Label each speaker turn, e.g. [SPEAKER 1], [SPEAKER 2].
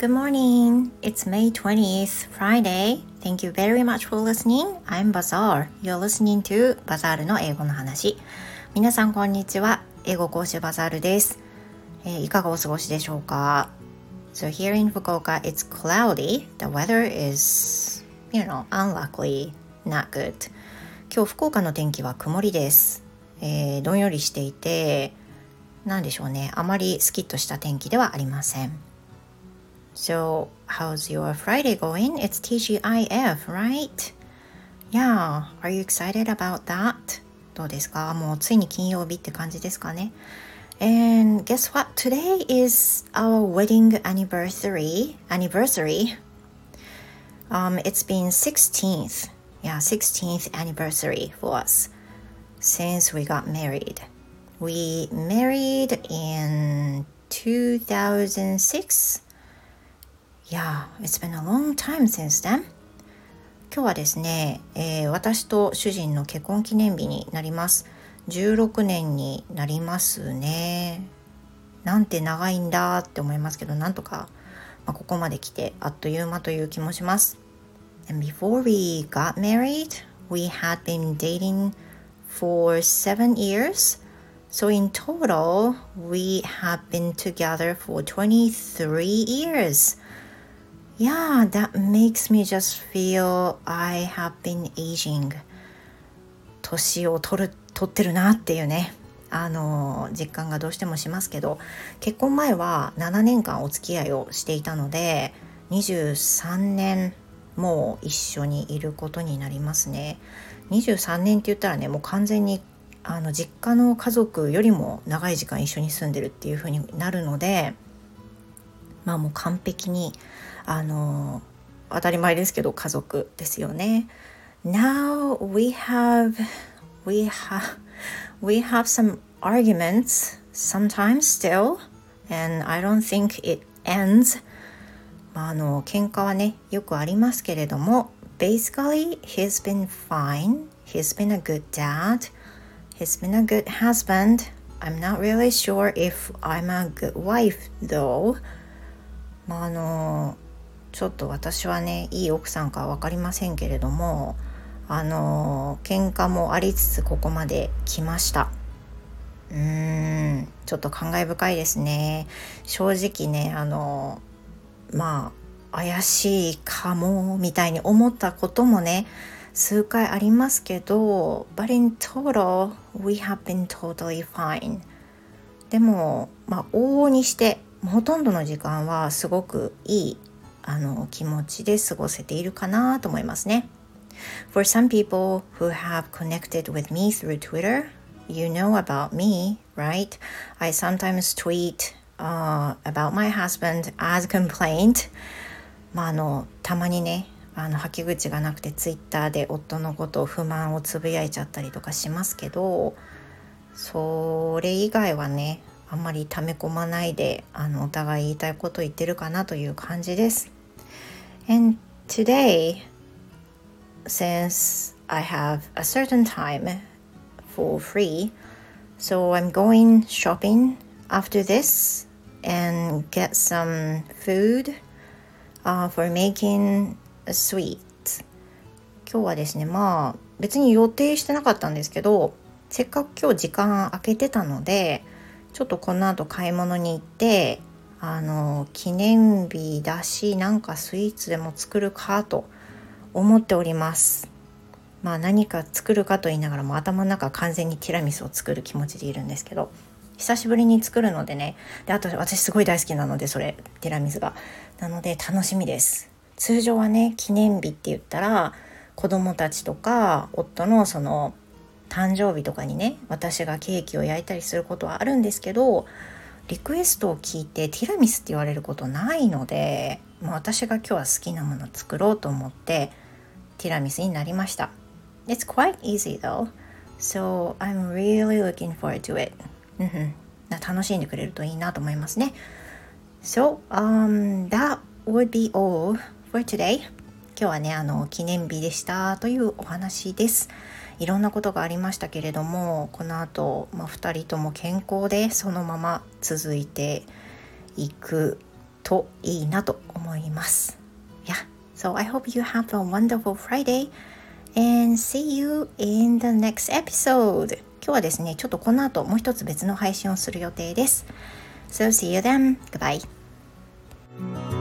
[SPEAKER 1] Good morning. It's May 20th, Friday. Thank you very much for listening. I'm Bazaar. You're listening to Bazaar の英語の話。皆さんこんにちは。英語講師バザールです。えー、いかがお過ごしでしょうか So here in Fukuoka, it's cloudy. The weather is, you know, unluckily not good. 今日福岡の天気は曇りです。えー、どんよりしていて、なんでしょうね。あまりスキッとした天気ではありません。So, how's your Friday going? It's TGIF, right? Yeah, are you excited about that? どうですかもうついに金曜日って感じですかね。And guess what? Today is our wedding anniversary. Anniversary. Um, it's been 16th. Yeah, 16th anniversary for us since we got married. We married in 2006. Yeah, it's been a long time since then. 今日はですね、えー、私と主人の結婚記念日になります。16年になりますね。なんて長いんだって思いますけど、なんとか、まあ、ここまで来てあっという間という気もします。And before we got married, we had been dating for seven years. So in total, we have been together for 23 years. Yeah, that makes me just feel I have been aging. 年を取る、取ってるなっていうね。あの実感がどうしてもしますけど結婚前は7年間お付き合いをしていたので23年もう一緒にいることになりますね23年って言ったらねもう完全にあの実家の家族よりも長い時間一緒に住んでるっていう風になるのでまあもう完璧にあの当たり前ですけど家族ですよね。Now we have we have we have some arguments sometimes still and I don't think it ends まああの喧嘩はねよくありますけれども basically he's been fine he's been a good dad He's been a good husband. I'm not really sure if I'm a good wife though. まああのちょっと私はねいい奥さんか分かりませんけれどもあの喧嘩もありつつここまで来ました。うーんちょっと感慨深いですね。正直ねあのまあ怪しいかもみたいに思ったこともね数回ありますけど But in total we have been totally fine でもまあ往々にしてほとんどの時間はすごくいいあの気持ちで過ごせているかなと思いますね For some people who have connected with me through Twitter you know about me, right? I sometimes tweet uh, about my husband as complaint まああのたまにねあの吐き口がなくてツイッターで夫のことを不満をつぶやいちゃったりとかしますけどそれ以外はねあんまり溜め込まないであのお互い言いたいこと言ってるかなという感じです。And today, since I have a certain time for free, so I'm going shopping after this and get some food uh, for making a sweet 今日はですねまあ別に予定してなかったんですけどせっかく今日時間空けてたのでちょっとこの後買い物に行ってあの記念日だしなんかスイーツでも作るかと思っております。まあ何か作るかと言いながらも頭の中完全にティラミスを作る気持ちでいるんですけど久しぶりに作るのでねであと私すごい大好きなのでそれティラミスが。なので楽しみです。通常はね記念日って言ったら子供たちとか夫のその誕生日とかにね私がケーキを焼いたりすることはあるんですけどリクエストを聞いてティラミスって言われることないのでもう私が今日は好きなもの作ろうと思ってティラミスになりました。It's quite easy though. So I'm really looking forward to it. 楽しんでくれるといいなと思いますね。So um, that would be all for today. 今日はねあの記念日でしたというお話ですいろんなことがありましたけれどもこの後、まあ、2人とも健康でそのまま続いていくといいなと思います。Yeah, so I hope you have a wonderful Friday and see you in the next episode. 今日はですね、ちょっとこの後もう一つ別の配信をする予定です。So see you then. Goodbye.